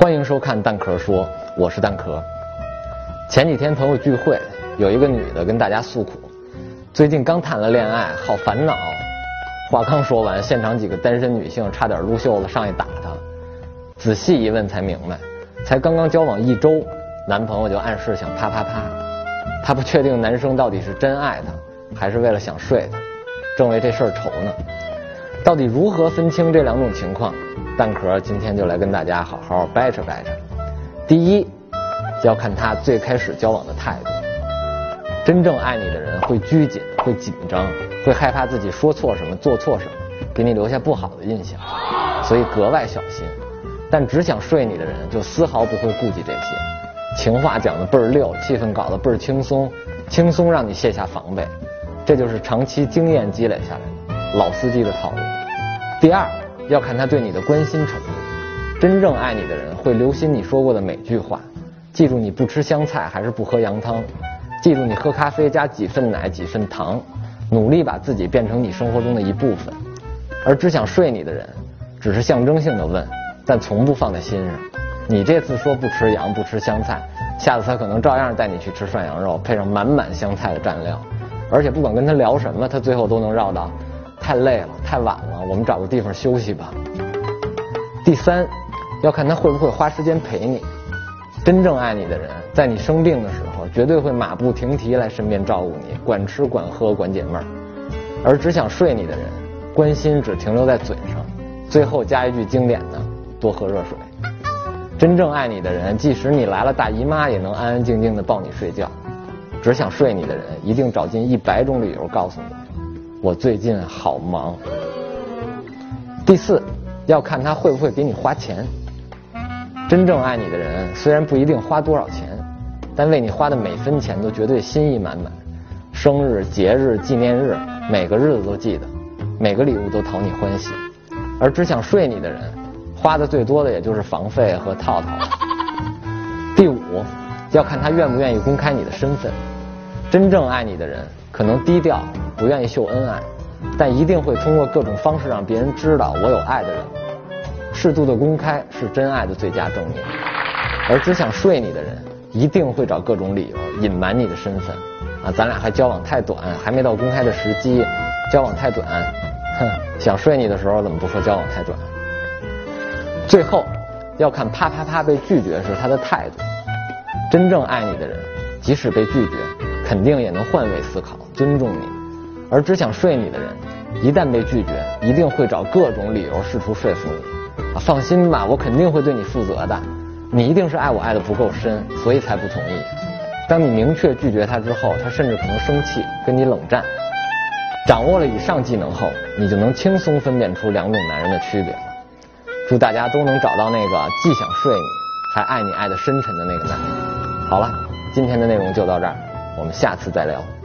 欢迎收看蛋壳说，我是蛋壳。前几天朋友聚会，有一个女的跟大家诉苦，最近刚谈了恋爱，好烦恼。话刚说完，现场几个单身女性差点撸袖子上去打她。仔细一问才明白，才刚刚交往一周，男朋友就暗示想啪啪啪。她不确定男生到底是真爱她，还是为了想睡她，正为这事儿愁呢。到底如何分清这两种情况？蛋壳今天就来跟大家好好掰扯掰扯。第一。要看他最开始交往的态度。真正爱你的人会拘谨，会紧张，会害怕自己说错什么、做错什么，给你留下不好的印象，所以格外小心。但只想睡你的人就丝毫不会顾及这些，情话讲的倍儿溜，气氛搞得倍儿轻松，轻松让你卸下防备。这就是长期经验积累下来的老司机的套路。第二，要看他对你的关心程度。真正爱你的人会留心你说过的每句话。记住你不吃香菜还是不喝羊汤，记住你喝咖啡加几份奶几份糖，努力把自己变成你生活中的一部分。而只想睡你的人，只是象征性的问，但从不放在心上。你这次说不吃羊不吃香菜，下次他可能照样带你去吃涮羊肉，配上满满香菜的蘸料。而且不管跟他聊什么，他最后都能绕到太累了太晚了，我们找个地方休息吧。第三，要看他会不会花时间陪你。真正爱你的人，在你生病的时候，绝对会马不停蹄来身边照顾你，管吃管喝管解闷儿；而只想睡你的人，关心只停留在嘴上，最后加一句经典的“多喝热水”。真正爱你的人，即使你来了大姨妈，也能安安静静的抱你睡觉；只想睡你的人，一定找尽一百种理由告诉你：“我最近好忙。”第四，要看他会不会给你花钱。真正爱你的人，虽然不一定花多少钱，但为你花的每分钱都绝对心意满满。生日、节日、纪念日，每个日子都记得，每个礼物都讨你欢喜。而只想睡你的人，花的最多的也就是房费和套套。第五，要看他愿不愿意公开你的身份。真正爱你的人，可能低调，不愿意秀恩爱，但一定会通过各种方式让别人知道我有爱的人。适度的公开是真爱的最佳证明，而只想睡你的人一定会找各种理由隐瞒你的身份。啊，咱俩还交往太短，还没到公开的时机，交往太短，哼，想睡你的时候怎么不说交往太短？最后，要看啪啪啪被拒绝时他的态度。真正爱你的人，即使被拒绝，肯定也能换位思考，尊重你；而只想睡你的人，一旦被拒绝，一定会找各种理由试图说服你。放心吧，我肯定会对你负责的。你一定是爱我爱的不够深，所以才不同意。当你明确拒绝他之后，他甚至可能生气，跟你冷战。掌握了以上技能后，你就能轻松分辨出两种男人的区别了。祝大家都能找到那个既想睡你，还爱你爱的深沉的那个男人。好了，今天的内容就到这儿，我们下次再聊。